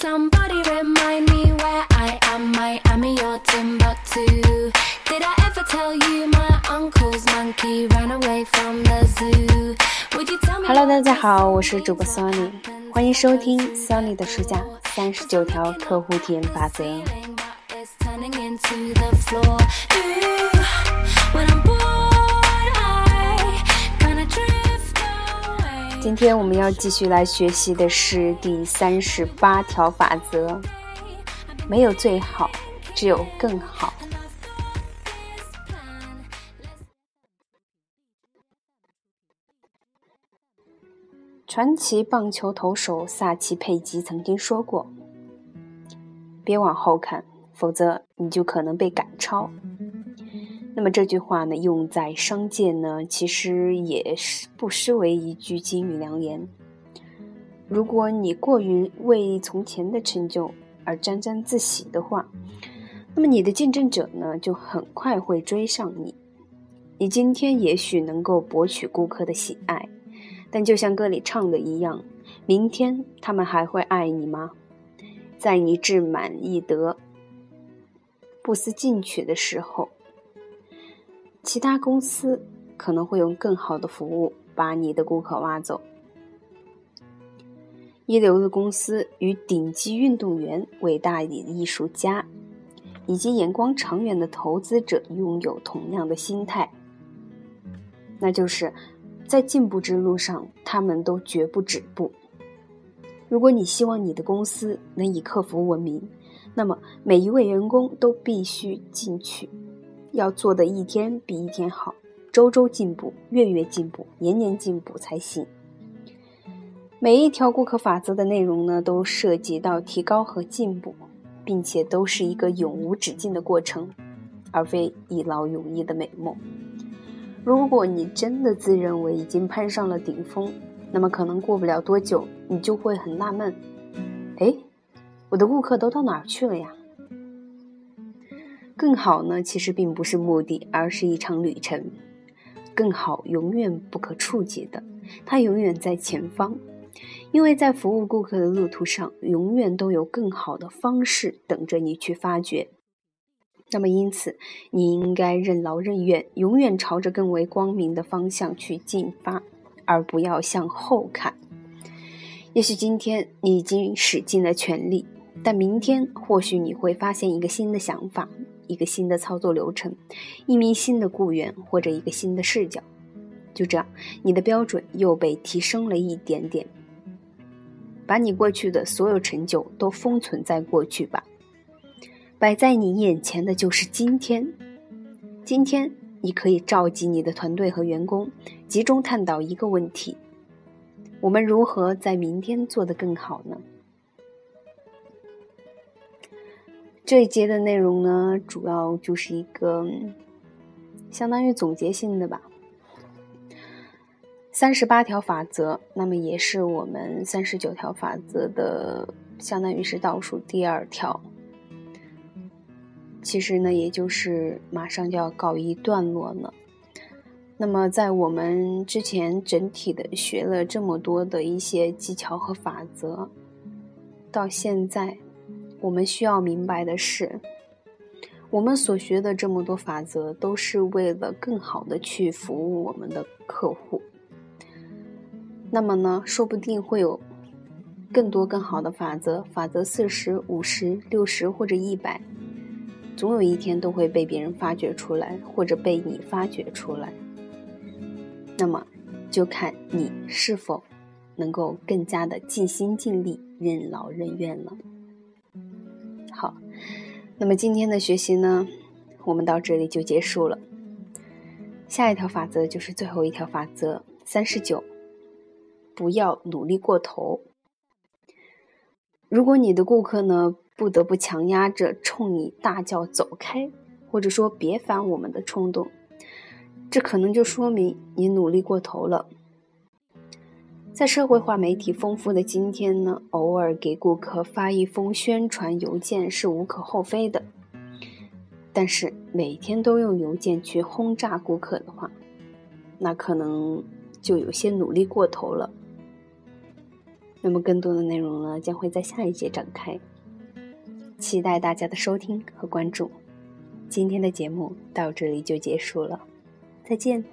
Somebody remind me where I am. Miami or Timbuktu. Did I ever tell you my uncle's monkey ran away from the zoo? Would you tell me? Hello，大家好，我是主播 Sony，欢迎收听 Sony 的暑假三十九条客户体验法则。It's turning into the floor. 今天我们要继续来学习的是第三十八条法则：没有最好，只有更好。传奇棒球投手萨奇佩吉曾经说过：“别往后看，否则你就可能被赶超。”那么这句话呢，用在商界呢，其实也是不失为一句金玉良言。如果你过于为从前的成就而沾沾自喜的话，那么你的竞争者呢，就很快会追上你。你今天也许能够博取顾客的喜爱，但就像歌里唱的一样，明天他们还会爱你吗？在你志满意得、不思进取的时候。其他公司可能会用更好的服务把你的顾客挖走。一流的公司与顶级运动员、伟大的艺术家以及眼光长远的投资者拥有同样的心态，那就是在进步之路上，他们都绝不止步。如果你希望你的公司能以客服闻名，那么每一位员工都必须进取。要做的一天比一天好，周周进步，月月进步，年年进步才行。每一条顾客法则的内容呢，都涉及到提高和进步，并且都是一个永无止境的过程，而非一劳永逸的美梦。如果你真的自认为已经攀上了顶峰，那么可能过不了多久，你就会很纳闷：哎，我的顾客都到哪儿去了呀？更好呢，其实并不是目的，而是一场旅程。更好永远不可触及的，它永远在前方，因为在服务顾客的路途上，永远都有更好的方式等着你去发掘。那么，因此你应该任劳任怨，永远朝着更为光明的方向去进发，而不要向后看。也许今天你已经使尽了全力，但明天或许你会发现一个新的想法。一个新的操作流程，一名新的雇员或者一个新的视角，就这样，你的标准又被提升了一点点。把你过去的所有成就都封存在过去吧，摆在你眼前的就是今天。今天，你可以召集你的团队和员工，集中探讨一个问题：我们如何在明天做得更好呢？这一节的内容呢，主要就是一个相当于总结性的吧。三十八条法则，那么也是我们三十九条法则的，相当于是倒数第二条。其实呢，也就是马上就要告一段落了。那么，在我们之前整体的学了这么多的一些技巧和法则，到现在。我们需要明白的是，我们所学的这么多法则，都是为了更好的去服务我们的客户。那么呢，说不定会有更多更好的法则，法则四十五十六十或者一百，总有一天都会被别人发掘出来，或者被你发掘出来。那么，就看你是否能够更加的尽心尽力、任劳任怨了。好，那么今天的学习呢，我们到这里就结束了。下一条法则就是最后一条法则，三十九，不要努力过头。如果你的顾客呢不得不强压着冲你大叫走开，或者说别烦我们的冲动，这可能就说明你努力过头了。在社会化媒体丰富的今天呢，偶尔给顾客发一封宣传邮件是无可厚非的。但是每天都用邮件去轰炸顾客的话，那可能就有些努力过头了。那么更多的内容呢，将会在下一节展开，期待大家的收听和关注。今天的节目到这里就结束了，再见。